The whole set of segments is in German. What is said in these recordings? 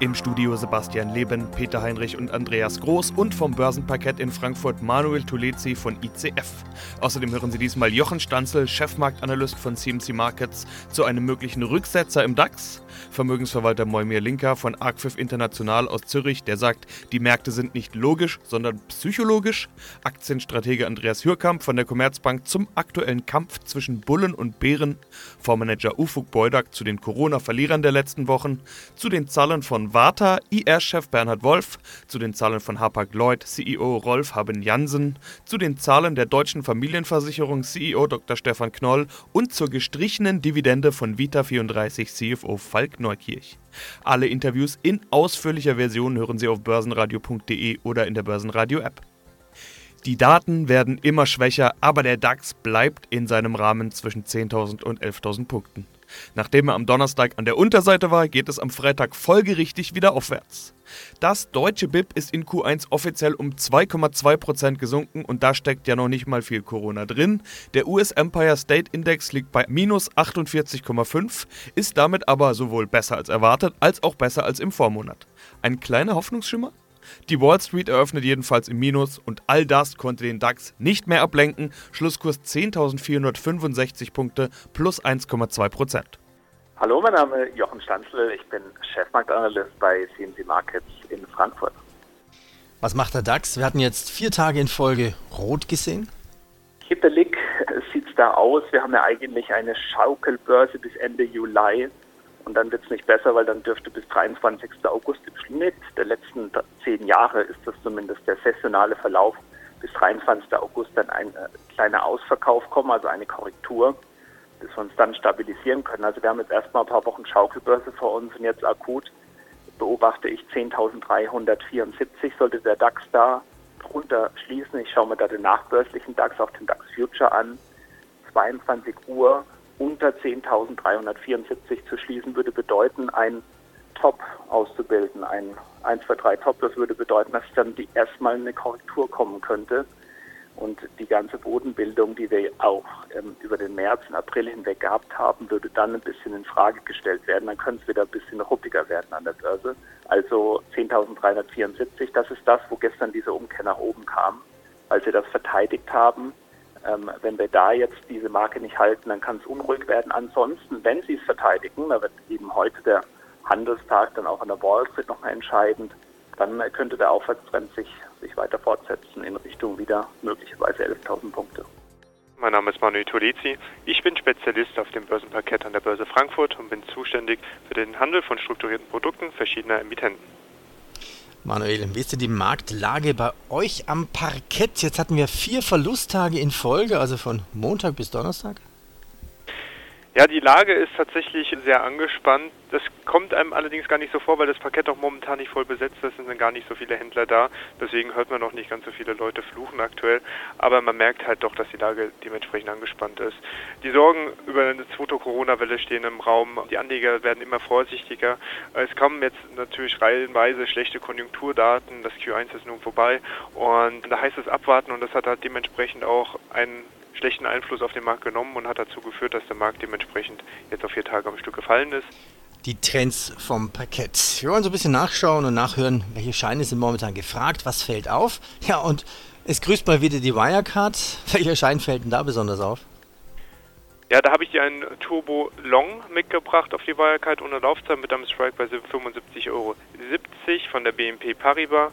Im Studio Sebastian Leben, Peter Heinrich und Andreas Groß und vom Börsenparkett in Frankfurt Manuel Tulezi von ICF. Außerdem hören Sie diesmal Jochen Stanzel, Chefmarktanalyst von CMC Markets, zu einem möglichen Rücksetzer im DAX. Vermögensverwalter Moimir Linker von Arcfif International aus Zürich, der sagt, die Märkte sind nicht logisch, sondern psychologisch. Aktienstratege Andreas Hürkamp von der Commerzbank zum aktuellen Kampf zwischen Bullen und Bären. Vormanager Ufuk Beudak zu den Corona-Verlierern der letzten Wochen. Zu den Zahlen von Warta, IR-Chef Bernhard Wolf, zu den Zahlen von Hapag-Lloyd, CEO Rolf Haben-Jansen, zu den Zahlen der deutschen Familienversicherung, CEO Dr. Stefan Knoll und zur gestrichenen Dividende von Vita34 CFO Falk Neukirch. Alle Interviews in ausführlicher Version hören Sie auf börsenradio.de oder in der Börsenradio-App. Die Daten werden immer schwächer, aber der DAX bleibt in seinem Rahmen zwischen 10.000 und 11.000 Punkten. Nachdem er am Donnerstag an der Unterseite war, geht es am Freitag folgerichtig wieder aufwärts. Das deutsche BIP ist in Q1 offiziell um 2,2% gesunken und da steckt ja noch nicht mal viel Corona drin. Der US Empire State Index liegt bei minus 48,5, ist damit aber sowohl besser als erwartet als auch besser als im Vormonat. Ein kleiner Hoffnungsschimmer? Die Wall Street eröffnet jedenfalls im Minus und all das konnte den DAX nicht mehr ablenken. Schlusskurs 10.465 Punkte plus 1,2 Prozent. Hallo, mein Name ist Jochen Stanzl. Ich bin Chefmarktanalyst bei CNC Markets in Frankfurt. Was macht der DAX? Wir hatten jetzt vier Tage in Folge rot gesehen. Hippelig sieht es da aus. Wir haben ja eigentlich eine Schaukelbörse bis Ende Juli. Und dann wird es nicht besser, weil dann dürfte bis 23. August im Schnitt der letzten zehn Jahre ist das zumindest der saisonale Verlauf bis 23. August dann ein äh, kleiner Ausverkauf kommen, also eine Korrektur, bis wir uns dann stabilisieren können. Also wir haben jetzt erstmal ein paar Wochen Schaukelbörse vor uns und jetzt akut beobachte ich 10.374, sollte der DAX da drunter schließen. Ich schaue mir da den nachbörslichen DAX, auch den DAX Future an. 22 Uhr unter 10.374 zu schließen, würde bedeuten, ein Top auszubilden, ein 1, 2, 3 Top. Das würde bedeuten, dass dann die erstmal eine Korrektur kommen könnte. Und die ganze Bodenbildung, die wir auch ähm, über den März und April hinweg gehabt haben, würde dann ein bisschen in Frage gestellt werden. Dann könnte es wieder ein bisschen ruppiger werden an der Börse. Also 10.374, das ist das, wo gestern diese Umkehr nach oben kam, als wir das verteidigt haben. Ähm, wenn wir da jetzt diese Marke nicht halten, dann kann es unruhig werden. Ansonsten, wenn sie es verteidigen, da wird eben heute der Handelstag dann auch an der Wall Street nochmal entscheidend, dann könnte der Aufwärtstrend sich, sich weiter fortsetzen in Richtung wieder möglicherweise 11.000 Punkte. Mein Name ist Manuel Tolizi. Ich bin Spezialist auf dem Börsenparkett an der Börse Frankfurt und bin zuständig für den Handel von strukturierten Produkten verschiedener Emittenten. Manuel, wie ist denn die Marktlage bei euch am Parkett? Jetzt hatten wir vier Verlusttage in Folge, also von Montag bis Donnerstag. Ja, die Lage ist tatsächlich sehr angespannt. Das kommt einem allerdings gar nicht so vor, weil das Parkett auch momentan nicht voll besetzt ist. Es sind gar nicht so viele Händler da. Deswegen hört man noch nicht ganz so viele Leute fluchen aktuell. Aber man merkt halt doch, dass die Lage dementsprechend angespannt ist. Die Sorgen über eine zweite Corona-Welle stehen im Raum. Die Anleger werden immer vorsichtiger. Es kommen jetzt natürlich reihenweise schlechte Konjunkturdaten. Das Q1 ist nun vorbei. Und da heißt es abwarten und das hat halt dementsprechend auch einen schlechten Einfluss auf den Markt genommen und hat dazu geführt, dass der Markt dementsprechend jetzt auf vier Tage am Stück gefallen ist. Die Trends vom Parkett. Wir wollen so ein bisschen nachschauen und nachhören, welche Scheine sind momentan gefragt, was fällt auf. Ja, und es grüßt mal wieder die Wirecard. Welcher Schein fällt denn da besonders auf? Ja, da habe ich dir einen Turbo Long mitgebracht auf die Wirecard ohne Laufzeit mit einem Strike bei 75,70 Euro von der BNP Paribas.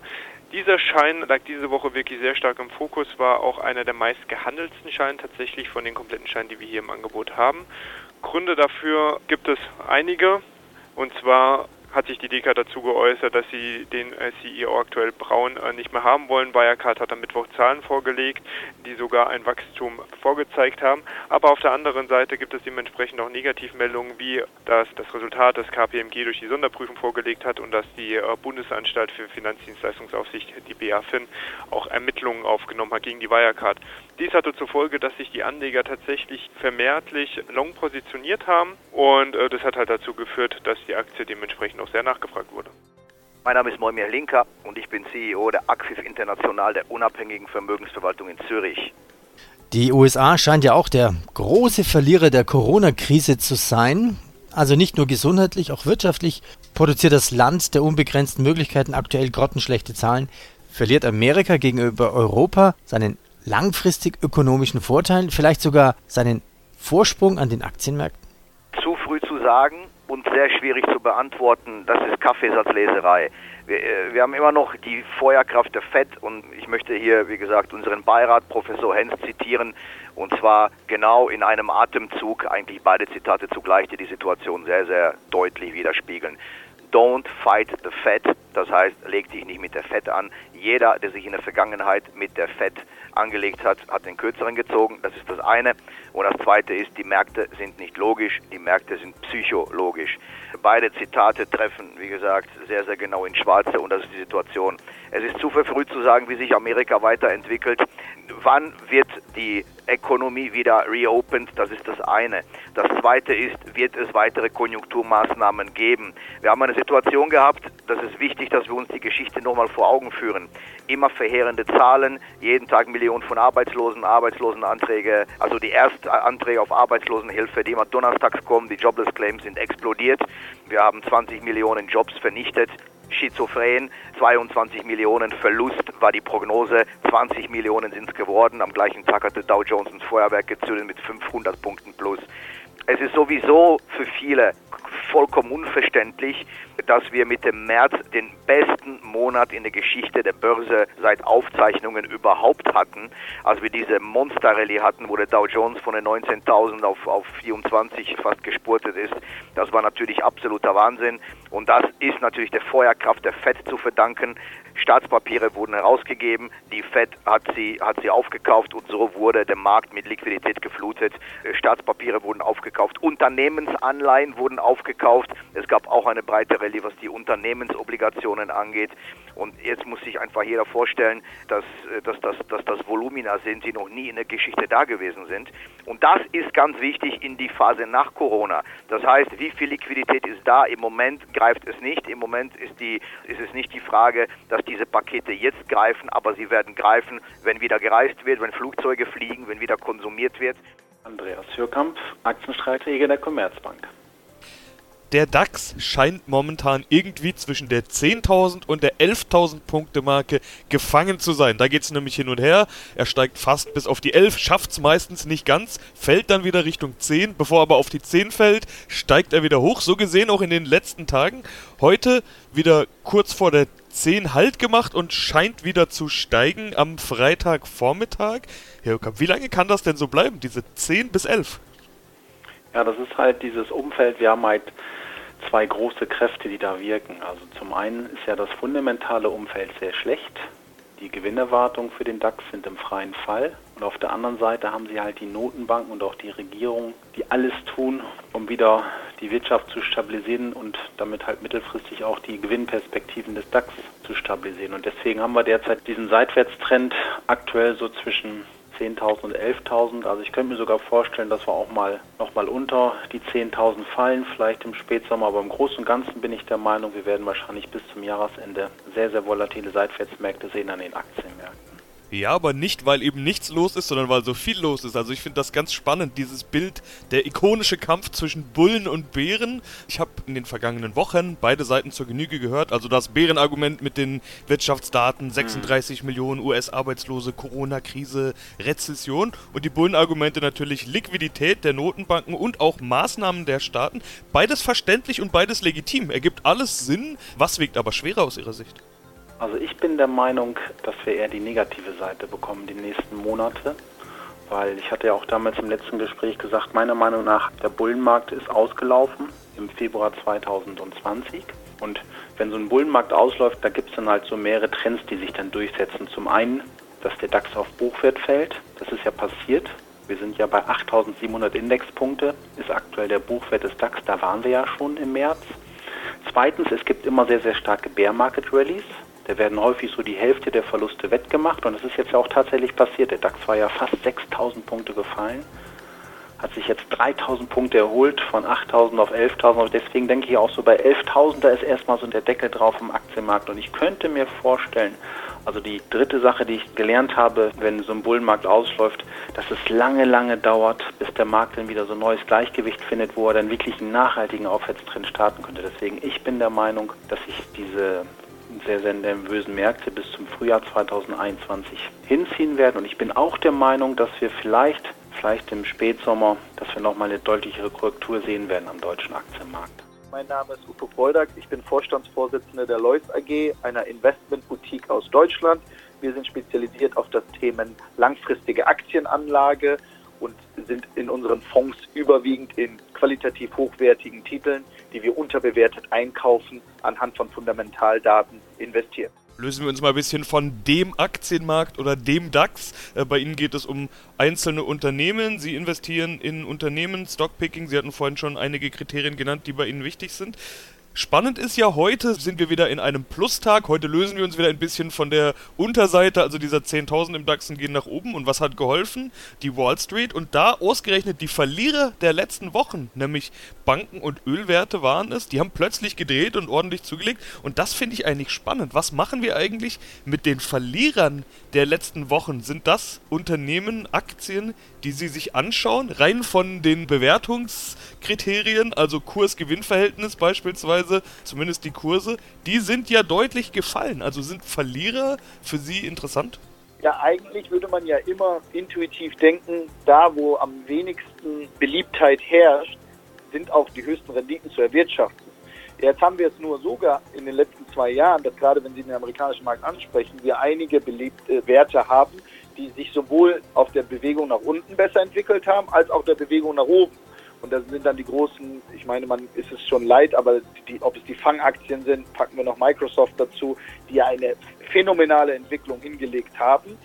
Dieser Schein lag diese Woche wirklich sehr stark im Fokus, war auch einer der meist gehandelsten Scheine tatsächlich von den kompletten Scheinen, die wir hier im Angebot haben. Gründe dafür gibt es einige. Und zwar hat sich die DK dazu geäußert, dass sie den äh, CEO aktuell Braun äh, nicht mehr haben wollen. Wirecard hat am Mittwoch Zahlen vorgelegt, die sogar ein Wachstum vorgezeigt haben. Aber auf der anderen Seite gibt es dementsprechend auch Negativmeldungen, wie dass das Resultat des KPMG durch die Sonderprüfung vorgelegt hat und dass die äh, Bundesanstalt für Finanzdienstleistungsaufsicht, die BaFin, auch Ermittlungen aufgenommen hat gegen die Wirecard. Dies hatte zur Folge, dass sich die Anleger tatsächlich vermehrtlich long positioniert haben und äh, das hat halt dazu geführt, dass die Aktie dementsprechend auch sehr nachgefragt wurde. Mein Name ist Moimir Linker und ich bin CEO der Axis International der unabhängigen Vermögensverwaltung in Zürich. Die USA scheint ja auch der große Verlierer der Corona-Krise zu sein. Also nicht nur gesundheitlich, auch wirtschaftlich produziert das Land der unbegrenzten Möglichkeiten aktuell grottenschlechte Zahlen. Verliert Amerika gegenüber Europa seinen langfristig ökonomischen Vorteil, vielleicht sogar seinen Vorsprung an den Aktienmärkten? Zu früh zu sagen und sehr schwierig zu beantworten, das ist Kaffeesatzleserei. Wir, äh, wir, haben immer noch die Feuerkraft der FED und ich möchte hier, wie gesagt, unseren Beirat, Professor Hens, zitieren und zwar genau in einem Atemzug, eigentlich beide Zitate zugleich, die die Situation sehr, sehr deutlich widerspiegeln. Don't fight the Fed, das heißt, leg dich nicht mit der Fed an. Jeder, der sich in der Vergangenheit mit der Fed angelegt hat, hat den Kürzeren gezogen. Das ist das eine. Und das zweite ist, die Märkte sind nicht logisch, die Märkte sind psychologisch. Beide Zitate treffen, wie gesagt, sehr, sehr genau ins Schwarze und das ist die Situation. Es ist zu früh zu sagen, wie sich Amerika weiterentwickelt. Wann wird die Ökonomie wieder reopened? Das ist das eine. Das zweite ist, wird es weitere Konjunkturmaßnahmen geben? Wir haben eine Situation gehabt, das ist wichtig, dass wir uns die Geschichte nochmal vor Augen führen. Immer verheerende Zahlen, jeden Tag Millionen von Arbeitslosen, Arbeitslosenanträge, also die Erstanträge auf Arbeitslosenhilfe, die immer donnerstags kommen, die Jobless Claims sind explodiert. Wir haben 20 Millionen Jobs vernichtet schizophren. 22 Millionen Verlust war die Prognose, 20 Millionen sind es geworden. Am gleichen Tag hatte Dow Jones ins Feuerwerk gezündet mit 500 Punkten plus. Es ist sowieso für viele vollkommen unverständlich, dass wir mit dem März den besten Monat in der Geschichte der Börse seit Aufzeichnungen überhaupt hatten. Als wir diese Monster-Rallye hatten, wo der Dow Jones von den 19.000 auf, auf 24 fast gespurtet ist, das war natürlich absoluter Wahnsinn. Und das ist natürlich der Feuerkraft der FED zu verdanken. Staatspapiere wurden herausgegeben, die Fed hat sie, hat sie aufgekauft und so wurde der Markt mit Liquidität geflutet. Äh, Staatspapiere wurden aufgekauft, Unternehmensanleihen wurden aufgekauft. Es gab auch eine breite Rallye, was die Unternehmensobligationen angeht. Und jetzt muss sich einfach jeder vorstellen, dass, äh, dass, dass, dass das Volumina sind, die noch nie in der Geschichte da gewesen sind. Und das ist ganz wichtig in die Phase nach Corona. Das heißt, wie viel Liquidität ist da? Im Moment greift es nicht. Im Moment ist, die, ist es nicht die Frage, dass diese Pakete jetzt greifen, aber sie werden greifen, wenn wieder gereist wird, wenn Flugzeuge fliegen, wenn wieder konsumiert wird. Andreas Hürkamp, Aktienstratege der Commerzbank. Der DAX scheint momentan irgendwie zwischen der 10.000 und der 11.000 Punkte Marke gefangen zu sein. Da geht es nämlich hin und her. Er steigt fast bis auf die 11, schafft es meistens nicht ganz, fällt dann wieder Richtung 10. Bevor er aber auf die 10 fällt, steigt er wieder hoch. So gesehen auch in den letzten Tagen. Heute wieder kurz vor der 10 Halt gemacht und scheint wieder zu steigen am Freitagvormittag. Herr Okamp, wie lange kann das denn so bleiben, diese 10 bis 11? Ja, das ist halt dieses Umfeld. Wir haben halt zwei große Kräfte, die da wirken. Also zum einen ist ja das fundamentale Umfeld sehr schlecht. Die Gewinnerwartungen für den DAX sind im freien Fall. Und auf der anderen Seite haben sie halt die Notenbanken und auch die Regierung, die alles tun, um wieder die Wirtschaft zu stabilisieren und damit halt mittelfristig auch die Gewinnperspektiven des DAX zu stabilisieren. Und deswegen haben wir derzeit diesen Seitwärtstrend aktuell so zwischen 10.000 und 11.000. Also ich könnte mir sogar vorstellen, dass wir auch mal noch mal unter die 10.000 fallen, vielleicht im Spätsommer. Aber im Großen und Ganzen bin ich der Meinung, wir werden wahrscheinlich bis zum Jahresende sehr, sehr volatile Seitwärtsmärkte sehen an den Aktienmärkten. Ja, aber nicht, weil eben nichts los ist, sondern weil so viel los ist. Also ich finde das ganz spannend, dieses Bild, der ikonische Kampf zwischen Bullen und Bären. Ich habe in den vergangenen Wochen beide Seiten zur Genüge gehört. Also das Bärenargument mit den Wirtschaftsdaten, 36 mhm. Millionen US-Arbeitslose, Corona-Krise, Rezession. Und die Bullenargumente natürlich Liquidität der Notenbanken und auch Maßnahmen der Staaten. Beides verständlich und beides legitim. Ergibt alles Sinn. Was wiegt aber schwerer aus Ihrer Sicht? Also ich bin der Meinung, dass wir eher die negative Seite bekommen die nächsten Monate, weil ich hatte ja auch damals im letzten Gespräch gesagt, meiner Meinung nach, der Bullenmarkt ist ausgelaufen im Februar 2020 und wenn so ein Bullenmarkt ausläuft, da gibt es dann halt so mehrere Trends, die sich dann durchsetzen. Zum einen, dass der DAX auf Buchwert fällt, das ist ja passiert. Wir sind ja bei 8700 Indexpunkte, ist aktuell der Buchwert des DAX, da waren wir ja schon im März. Zweitens, es gibt immer sehr, sehr starke Bear Market Rallies. Da werden häufig so die Hälfte der Verluste wettgemacht und das ist jetzt ja auch tatsächlich passiert. Der DAX war ja fast 6000 Punkte gefallen, hat sich jetzt 3000 Punkte erholt von 8000 auf 11.000. Deswegen denke ich auch so bei 11.000, da ist erstmal so der Deckel drauf im Aktienmarkt und ich könnte mir vorstellen, also die dritte Sache, die ich gelernt habe, wenn so ein Bullenmarkt ausläuft, dass es lange, lange dauert, bis der Markt dann wieder so ein neues Gleichgewicht findet, wo er dann wirklich einen nachhaltigen Aufwärtstrend starten könnte. Deswegen, ich bin der Meinung, dass sich diese sehr, sehr nervösen Märkte bis zum Frühjahr 2021 hinziehen werden. Und ich bin auch der Meinung, dass wir vielleicht, vielleicht im Spätsommer, dass wir nochmal eine deutlichere Korrektur sehen werden am deutschen Aktienmarkt. Mein Name ist Upo Boldak. Ich bin Vorstandsvorsitzender der Lois AG, einer Investmentboutique aus Deutschland. Wir sind spezialisiert auf das Thema langfristige Aktienanlage und sind in unseren Fonds überwiegend in qualitativ hochwertigen Titeln, die wir unterbewertet einkaufen, anhand von Fundamentaldaten investieren lösen wir uns mal ein bisschen von dem Aktienmarkt oder dem DAX. Äh, bei Ihnen geht es um einzelne Unternehmen. Sie investieren in Unternehmen, Stockpicking. Sie hatten vorhin schon einige Kriterien genannt, die bei Ihnen wichtig sind. Spannend ist ja, heute sind wir wieder in einem Plustag. Heute lösen wir uns wieder ein bisschen von der Unterseite, also dieser 10.000 im DAX gehen nach oben. Und was hat geholfen? Die Wall Street. Und da ausgerechnet die Verlierer der letzten Wochen, nämlich Banken und Ölwerte waren es, die haben plötzlich gedreht und ordentlich zugelegt. Und das finde ich eigentlich spannend. Was machen wir eigentlich mit den Verlierern der letzten Wochen? Sind das Unternehmen, Aktien, die Sie sich anschauen, rein von den Bewertungskriterien, also Kurs-Gewinn-Verhältnis beispielsweise, zumindest die Kurse, die sind ja deutlich gefallen. Also sind Verlierer für Sie interessant? Ja, eigentlich würde man ja immer intuitiv denken, da wo am wenigsten Beliebtheit herrscht, sind auch die höchsten Renditen zu erwirtschaften. Jetzt haben wir es nur sogar in den letzten zwei Jahren, dass gerade wenn Sie den amerikanischen Markt ansprechen, wir einige beliebte Werte haben, die sich sowohl auf der Bewegung nach unten besser entwickelt haben, als auch der Bewegung nach oben. Und das sind dann die großen, ich meine, man ist es schon leid, aber die, ob es die Fangaktien sind, packen wir noch Microsoft dazu, die eine phänomenale Entwicklung hingelegt haben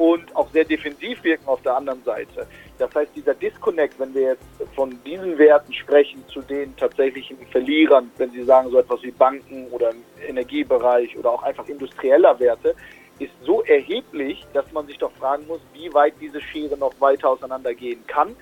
und auch sehr defensiv wirken auf der anderen Seite. Das heißt, dieser Disconnect, wenn wir jetzt von diesen Werten sprechen zu den tatsächlichen Verlierern, wenn Sie sagen so etwas wie Banken oder im Energiebereich oder auch einfach industrieller Werte, ist so erheblich, dass man sich doch fragen muss, wie weit diese Schere noch weiter auseinandergehen kann.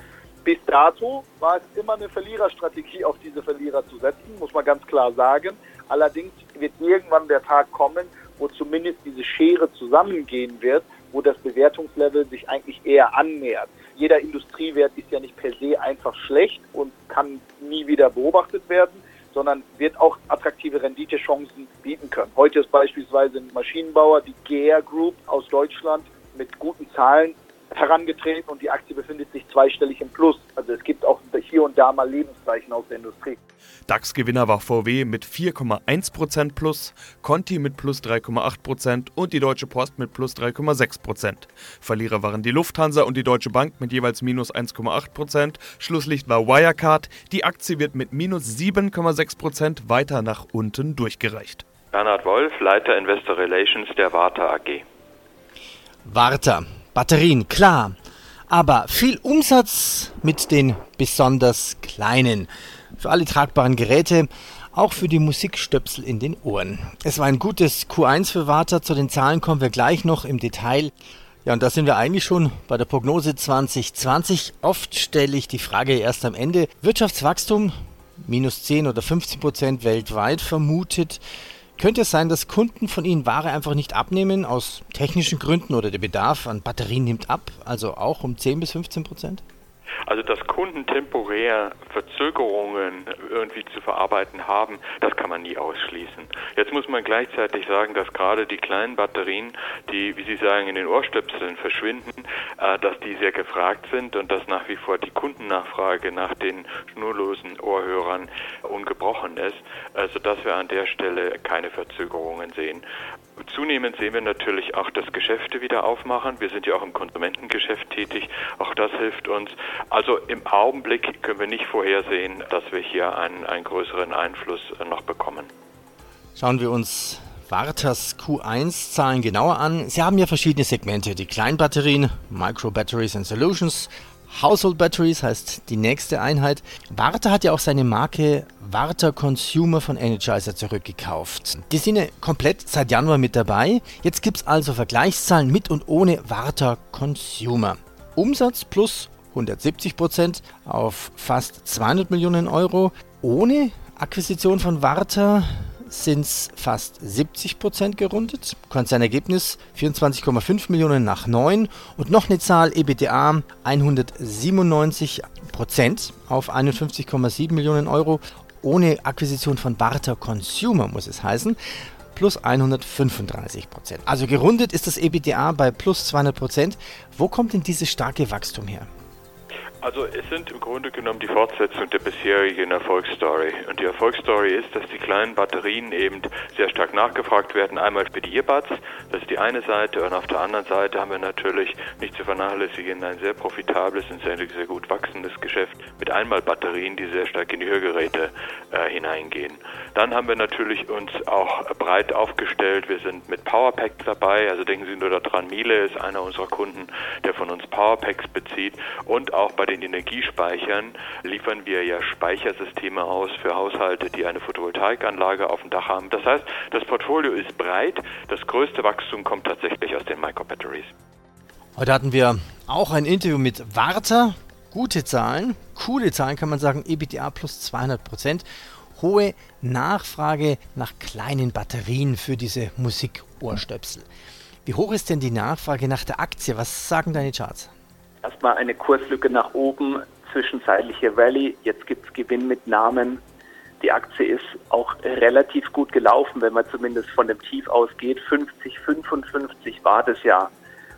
Bis dato war es immer eine Verliererstrategie, auf diese Verlierer zu setzen, muss man ganz klar sagen. Allerdings wird irgendwann der Tag kommen, wo zumindest diese Schere zusammengehen wird, wo das Bewertungslevel sich eigentlich eher annähert. Jeder Industriewert ist ja nicht per se einfach schlecht und kann nie wieder beobachtet werden sondern wird auch attraktive Renditechancen bieten können. Heute ist beispielsweise ein Maschinenbauer, die GER Group aus Deutschland, mit guten Zahlen herangetreten und die Aktie befindet sich zweistellig im Plus. Also es gibt auch hier und da mal Lebenszeichen aus der Industrie. DAX-Gewinner war VW mit 4,1% plus, Conti mit plus 3,8% und die Deutsche Post mit plus 3,6%. Verlierer waren die Lufthansa und die Deutsche Bank mit jeweils minus 1,8%. Schlusslicht war Wirecard. Die Aktie wird mit minus 7,6% weiter nach unten durchgereicht. Bernhard Wolf, Leiter Investor Relations der Warta AG. Warta, Batterien, klar. Aber viel Umsatz mit den besonders kleinen für alle tragbaren Geräte, auch für die Musikstöpsel in den Ohren. Es war ein gutes Q1 für Warta. Zu den Zahlen kommen wir gleich noch im Detail. Ja, und da sind wir eigentlich schon bei der Prognose 2020. Oft stelle ich die Frage erst am Ende. Wirtschaftswachstum minus 10 oder 15 Prozent weltweit vermutet. Könnte es sein, dass Kunden von Ihnen Ware einfach nicht abnehmen aus technischen Gründen oder der Bedarf an Batterien nimmt ab, also auch um 10 bis 15 Prozent? Also dass Kunden temporär Verzögerungen irgendwie zu verarbeiten haben, das kann man nie ausschließen. Jetzt muss man gleichzeitig sagen, dass gerade die kleinen Batterien, die, wie Sie sagen, in den Ohrstöpseln verschwinden, äh, dass die sehr gefragt sind und dass nach wie vor die Kundennachfrage nach den schnurlosen Ohrhörern ungebrochen ist, also dass wir an der Stelle keine Verzögerungen sehen. Zunehmend sehen wir natürlich auch, dass Geschäfte wieder aufmachen. Wir sind ja auch im Konsumentengeschäft tätig. Auch das hilft uns. Also im Augenblick können wir nicht vorhersehen, dass wir hier einen, einen größeren Einfluss noch bekommen. Schauen wir uns Wartas Q1-Zahlen genauer an. Sie haben ja verschiedene Segmente. Die Kleinbatterien, Micro Batteries and Solutions, Household Batteries heißt die nächste Einheit. Warta hat ja auch seine Marke Warta Consumer von Energizer zurückgekauft. Die sind ja komplett seit Januar mit dabei. Jetzt gibt es also Vergleichszahlen mit und ohne Warta Consumer. Umsatz plus 170 Prozent auf fast 200 Millionen Euro. Ohne Akquisition von Warta sind es fast 70 Prozent gerundet. Konzernergebnis 24,5 Millionen nach 9 und noch eine Zahl EBTA 197 Prozent auf 51,7 Millionen Euro. Ohne Akquisition von Barter Consumer muss es heißen plus 135 Prozent. Also gerundet ist das EBTA bei plus 200 Prozent. Wo kommt denn dieses starke Wachstum her? Also es sind im Grunde genommen die Fortsetzung der bisherigen Erfolgsstory. Und die Erfolgsstory ist, dass die kleinen Batterien eben sehr stark nachgefragt werden. Einmal für die Earbuds, das ist die eine Seite. Und auf der anderen Seite haben wir natürlich nicht zu vernachlässigen ein sehr profitables und sehr, sehr gut wachsendes Geschäft mit Einmalbatterien, die sehr stark in die Hörgeräte äh, hineingehen. Dann haben wir natürlich uns auch breit aufgestellt. Wir sind mit Powerpacks dabei. Also denken Sie nur daran, Miele ist einer unserer Kunden, der von uns Powerpacks bezieht. Und auch bei den Energiespeichern liefern wir ja Speichersysteme aus für Haushalte, die eine Photovoltaikanlage auf dem Dach haben. Das heißt, das Portfolio ist breit. Das größte Wachstum kommt tatsächlich aus den Microbatteries. Heute hatten wir auch ein Interview mit Warta. Gute Zahlen, coole Zahlen kann man sagen, EBTA plus 200 Prozent. Hohe Nachfrage nach kleinen Batterien für diese Musikohrstöpsel. Wie hoch ist denn die Nachfrage nach der Aktie? Was sagen deine Charts? Erstmal eine Kurslücke nach oben, zwischenzeitliche Rallye, jetzt gibt es Gewinn mit Namen. Die Aktie ist auch relativ gut gelaufen, wenn man zumindest von dem Tief ausgeht. 50, 55 war das ja.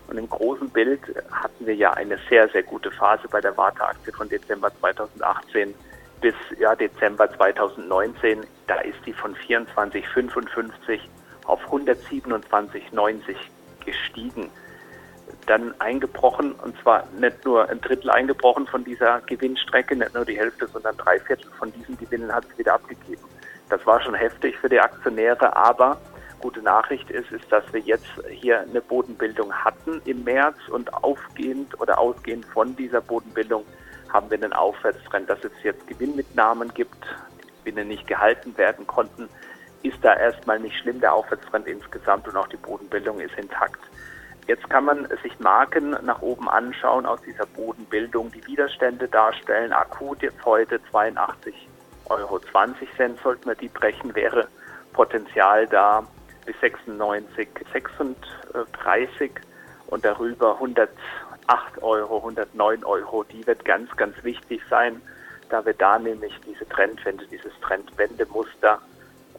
Und im großen Bild hatten wir ja eine sehr, sehr gute Phase bei der Warta-Aktie von Dezember 2018 bis ja, Dezember 2019. Da ist die von 24,55 auf 127,90 gestiegen dann eingebrochen und zwar nicht nur ein Drittel eingebrochen von dieser Gewinnstrecke, nicht nur die Hälfte, sondern drei Viertel von diesen Gewinnen hat es wieder abgegeben. Das war schon heftig für die Aktionäre, aber gute Nachricht ist, ist, dass wir jetzt hier eine Bodenbildung hatten im März und aufgehend oder ausgehend von dieser Bodenbildung haben wir einen Aufwärtstrend, dass es jetzt Gewinnmitnahmen gibt, die Gewinne nicht gehalten werden konnten, ist da erstmal nicht schlimm. Der Aufwärtstrend insgesamt und auch die Bodenbildung ist intakt. Jetzt kann man sich Marken nach oben anschauen aus dieser Bodenbildung, die Widerstände darstellen. Akut jetzt heute 82,20 Euro sollten wir die brechen, wäre Potenzial da bis 96, 36 und darüber 108 Euro, 109 Euro. Die wird ganz, ganz wichtig sein, da wir da nämlich diese Trendwende, dieses Trendwendemuster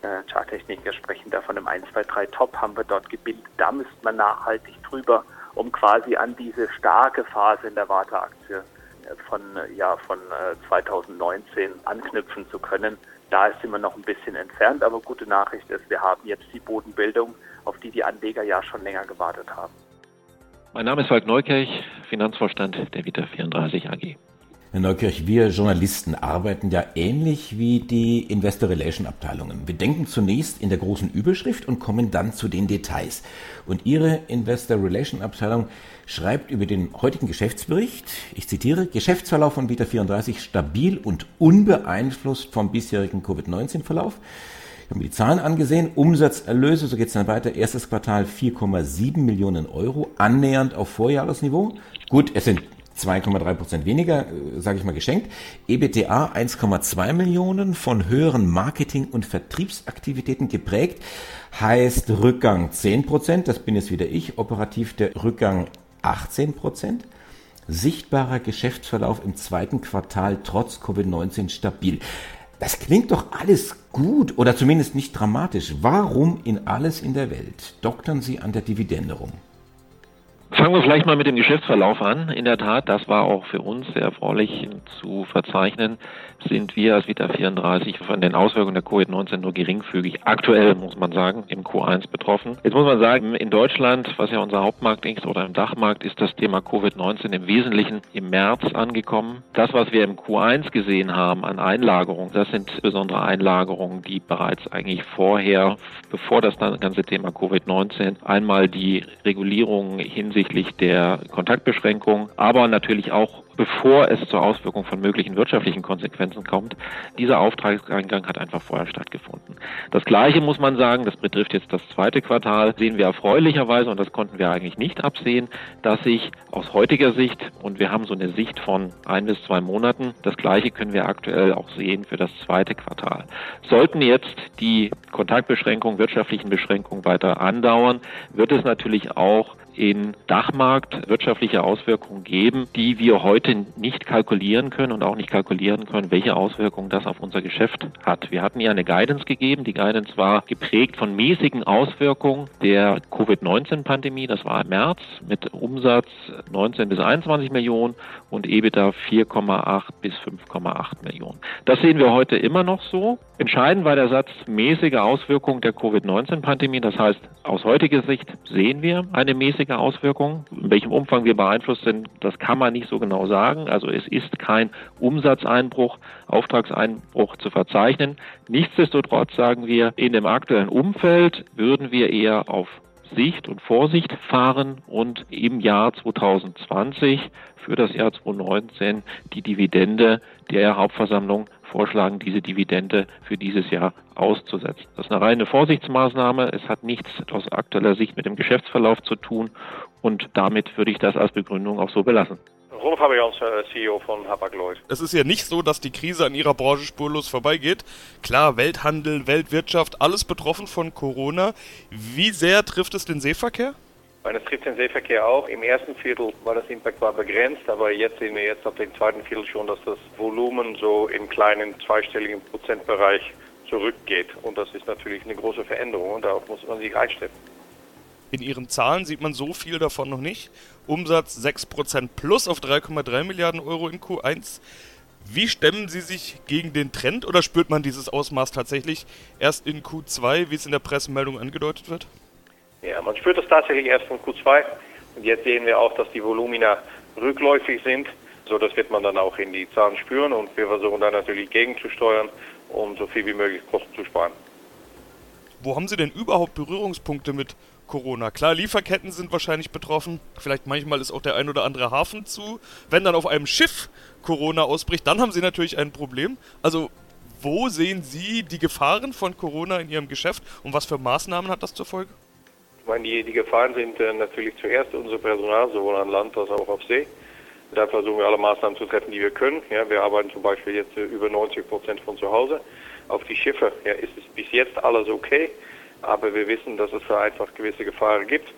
äh, Charttechniker sprechen da von einem 1, 2, 3 Top, haben wir dort gebildet. Da müsste man nachhaltig drüber, um quasi an diese starke Phase in der Warteaktie äh, von, äh, ja, von 2019 äh, anknüpfen zu können. Da ist immer noch ein bisschen entfernt, aber gute Nachricht ist, wir haben jetzt die Bodenbildung, auf die die Anleger ja schon länger gewartet haben. Mein Name ist Falk Neukirch, Finanzvorstand der Vita 34 AG. Herr Neukirch, wir Journalisten arbeiten ja ähnlich wie die Investor Relation Abteilungen. Wir denken zunächst in der großen Überschrift und kommen dann zu den Details. Und Ihre Investor Relation Abteilung schreibt über den heutigen Geschäftsbericht, ich zitiere, Geschäftsverlauf von Vita 34 stabil und unbeeinflusst vom bisherigen Covid-19-Verlauf. Ich habe mir die Zahlen angesehen. Umsatzerlöse, so geht es dann weiter. Erstes Quartal 4,7 Millionen Euro, annähernd auf Vorjahresniveau. Gut, es sind 2,3 Prozent weniger, äh, sage ich mal geschenkt. EBTA 1,2 Millionen von höheren Marketing- und Vertriebsaktivitäten geprägt, heißt Rückgang 10 Prozent, das bin jetzt wieder ich, operativ der Rückgang 18 Prozent. Sichtbarer Geschäftsverlauf im zweiten Quartal trotz Covid-19 stabil. Das klingt doch alles gut oder zumindest nicht dramatisch. Warum in alles in der Welt doktern Sie an der Dividende rum? Fangen wir vielleicht mal mit dem Geschäftsverlauf an. In der Tat, das war auch für uns sehr erfreulich zu verzeichnen, sind wir als Vita 34 von den Auswirkungen der Covid-19 nur geringfügig aktuell, muss man sagen, im Q1 betroffen. Jetzt muss man sagen, in Deutschland, was ja unser Hauptmarkt ist oder im Dachmarkt, ist das Thema Covid-19 im Wesentlichen im März angekommen. Das, was wir im Q1 gesehen haben an Einlagerungen, das sind besondere Einlagerungen, die bereits eigentlich vorher, bevor das ganze Thema Covid-19 einmal die Regulierung hinsichtlich hinsichtlich der Kontaktbeschränkung, aber natürlich auch bevor es zur Auswirkung von möglichen wirtschaftlichen Konsequenzen kommt. Dieser Auftragseingang hat einfach vorher stattgefunden. Das Gleiche muss man sagen, das betrifft jetzt das zweite Quartal, sehen wir erfreulicherweise, und das konnten wir eigentlich nicht absehen, dass sich aus heutiger Sicht, und wir haben so eine Sicht von ein bis zwei Monaten, das Gleiche können wir aktuell auch sehen für das zweite Quartal. Sollten jetzt die Kontaktbeschränkungen, wirtschaftlichen Beschränkungen weiter andauern, wird es natürlich auch in Dachmarkt wirtschaftliche Auswirkungen geben, die wir heute nicht kalkulieren können und auch nicht kalkulieren können, welche Auswirkungen das auf unser Geschäft hat. Wir hatten ja eine Guidance gegeben. Die Guidance war geprägt von mäßigen Auswirkungen der Covid-19-Pandemie. Das war im März mit Umsatz 19 bis 21 Millionen und EBITDA 4,8 bis 5,8 Millionen. Das sehen wir heute immer noch so. Entscheidend war der Satz mäßige Auswirkungen der Covid-19-Pandemie. Das heißt, aus heutiger Sicht sehen wir eine mäßige Auswirkung. In welchem Umfang wir beeinflusst sind, das kann man nicht so genau sagen. Also es ist kein Umsatzeinbruch, Auftragseinbruch zu verzeichnen. Nichtsdestotrotz sagen wir, in dem aktuellen Umfeld würden wir eher auf Sicht und Vorsicht fahren und im Jahr 2020 für das Jahr 2019 die Dividende der Hauptversammlung vorschlagen, diese Dividende für dieses Jahr auszusetzen. Das ist eine reine Vorsichtsmaßnahme. Es hat nichts aus aktueller Sicht mit dem Geschäftsverlauf zu tun und damit würde ich das als Begründung auch so belassen. Rolf Fabians, äh, CEO von Hapag-Lloyd. Es ist ja nicht so, dass die Krise an ihrer Branche spurlos vorbeigeht. Klar, Welthandel, Weltwirtschaft, alles betroffen von Corona. Wie sehr trifft es den Seeverkehr? Es trifft den Seeverkehr auch. Im ersten Viertel war das Impact war begrenzt, aber jetzt sehen wir jetzt ab dem zweiten Viertel schon, dass das Volumen so im kleinen zweistelligen Prozentbereich zurückgeht. Und das ist natürlich eine große Veränderung und darauf muss man sich einstellen. In Ihren Zahlen sieht man so viel davon noch nicht. Umsatz 6% plus auf 3,3 Milliarden Euro in Q1. Wie stemmen Sie sich gegen den Trend oder spürt man dieses Ausmaß tatsächlich erst in Q2, wie es in der Pressemeldung angedeutet wird? Ja, man spürt das tatsächlich erst von Q2. Und jetzt sehen wir auch, dass die Volumina rückläufig sind. So, das wird man dann auch in die Zahlen spüren und wir versuchen dann natürlich gegenzusteuern, um so viel wie möglich Kosten zu sparen. Wo haben Sie denn überhaupt Berührungspunkte mit Corona? Klar, Lieferketten sind wahrscheinlich betroffen. Vielleicht manchmal ist auch der ein oder andere Hafen zu. Wenn dann auf einem Schiff Corona ausbricht, dann haben Sie natürlich ein Problem. Also, wo sehen Sie die Gefahren von Corona in Ihrem Geschäft und was für Maßnahmen hat das zur Folge? Ich meine, die, die Gefahren sind äh, natürlich zuerst unser Personal, sowohl an Land als auch auf See. Da versuchen wir alle Maßnahmen zu treffen, die wir können. Ja, wir arbeiten zum Beispiel jetzt äh, über 90 Prozent von zu Hause. Auf die Schiffe ja, ist es bis jetzt alles okay, aber wir wissen, dass es da einfach gewisse Gefahren gibt.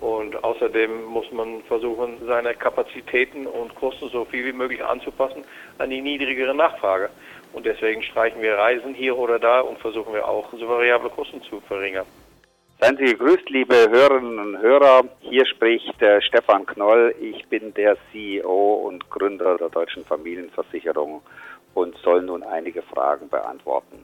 Und außerdem muss man versuchen, seine Kapazitäten und Kosten so viel wie möglich anzupassen an die niedrigere Nachfrage. Und deswegen streichen wir Reisen hier oder da und versuchen wir auch, so variable Kosten zu verringern. Seien Sie gegrüßt, liebe Hörerinnen und Hörer. Hier spricht äh, Stefan Knoll. Ich bin der CEO und Gründer der Deutschen Familienversicherung und soll nun einige Fragen beantworten.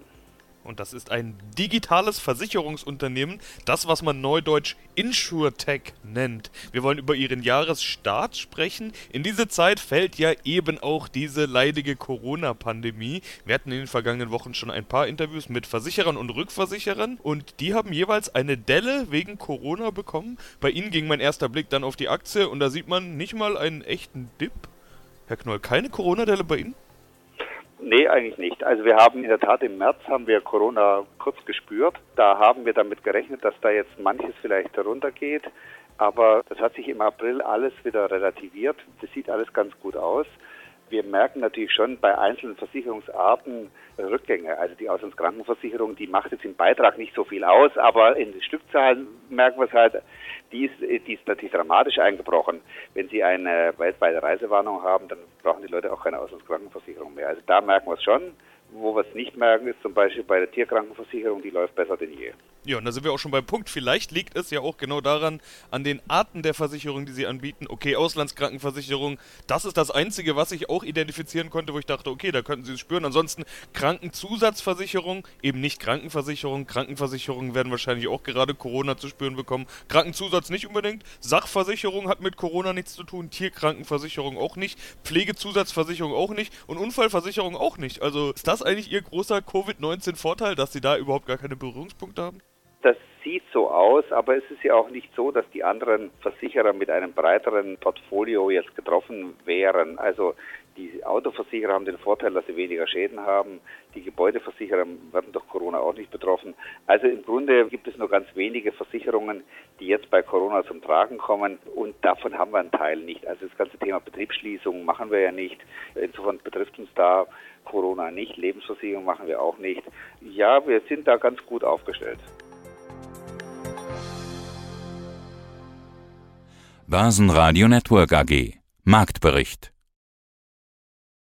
Und das ist ein digitales Versicherungsunternehmen, das, was man neudeutsch InsurTech nennt. Wir wollen über ihren Jahresstart sprechen. In diese Zeit fällt ja eben auch diese leidige Corona-Pandemie. Wir hatten in den vergangenen Wochen schon ein paar Interviews mit Versicherern und Rückversicherern und die haben jeweils eine Delle wegen Corona bekommen. Bei ihnen ging mein erster Blick dann auf die Aktie und da sieht man nicht mal einen echten Dip. Herr Knoll, keine Corona-Delle bei Ihnen? Nee, eigentlich nicht. Also wir haben in der Tat im März haben wir Corona kurz gespürt. Da haben wir damit gerechnet, dass da jetzt manches vielleicht runtergeht. Aber das hat sich im April alles wieder relativiert. Das sieht alles ganz gut aus. Wir merken natürlich schon bei einzelnen Versicherungsarten Rückgänge. Also die Auslandskrankenversicherung, die macht jetzt im Beitrag nicht so viel aus, aber in Stückzahlen merken wir es halt, die ist, die ist natürlich dramatisch eingebrochen. Wenn Sie eine weltweite Reisewarnung haben, dann brauchen die Leute auch keine Auslandskrankenversicherung mehr. Also da merken wir es schon. Wo wir es nicht merken, ist zum Beispiel bei der Tierkrankenversicherung, die läuft besser denn je. Ja, und da sind wir auch schon beim Punkt. Vielleicht liegt es ja auch genau daran, an den Arten der Versicherung, die sie anbieten. Okay, Auslandskrankenversicherung, das ist das Einzige, was ich auch identifizieren konnte, wo ich dachte, okay, da könnten sie es spüren. Ansonsten Krankenzusatzversicherung, eben nicht Krankenversicherung. Krankenversicherungen werden wahrscheinlich auch gerade Corona zu spüren bekommen. Krankenzusatz nicht unbedingt. Sachversicherung hat mit Corona nichts zu tun. Tierkrankenversicherung auch nicht. Pflegezusatzversicherung auch nicht. Und Unfallversicherung auch nicht. Also ist das eigentlich Ihr großer Covid-19-Vorteil, dass Sie da überhaupt gar keine Berührungspunkte haben? Das sieht so aus, aber es ist ja auch nicht so, dass die anderen Versicherer mit einem breiteren Portfolio jetzt getroffen wären. Also die Autoversicherer haben den Vorteil, dass sie weniger Schäden haben. Die Gebäudeversicherer werden durch Corona auch nicht betroffen. Also im Grunde gibt es nur ganz wenige Versicherungen, die jetzt bei Corona zum Tragen kommen und davon haben wir einen Teil nicht. Also das ganze Thema Betriebsschließung machen wir ja nicht. Insofern betrifft uns da Corona nicht. Lebensversicherung machen wir auch nicht. Ja, wir sind da ganz gut aufgestellt. Börsenradio Network AG Marktbericht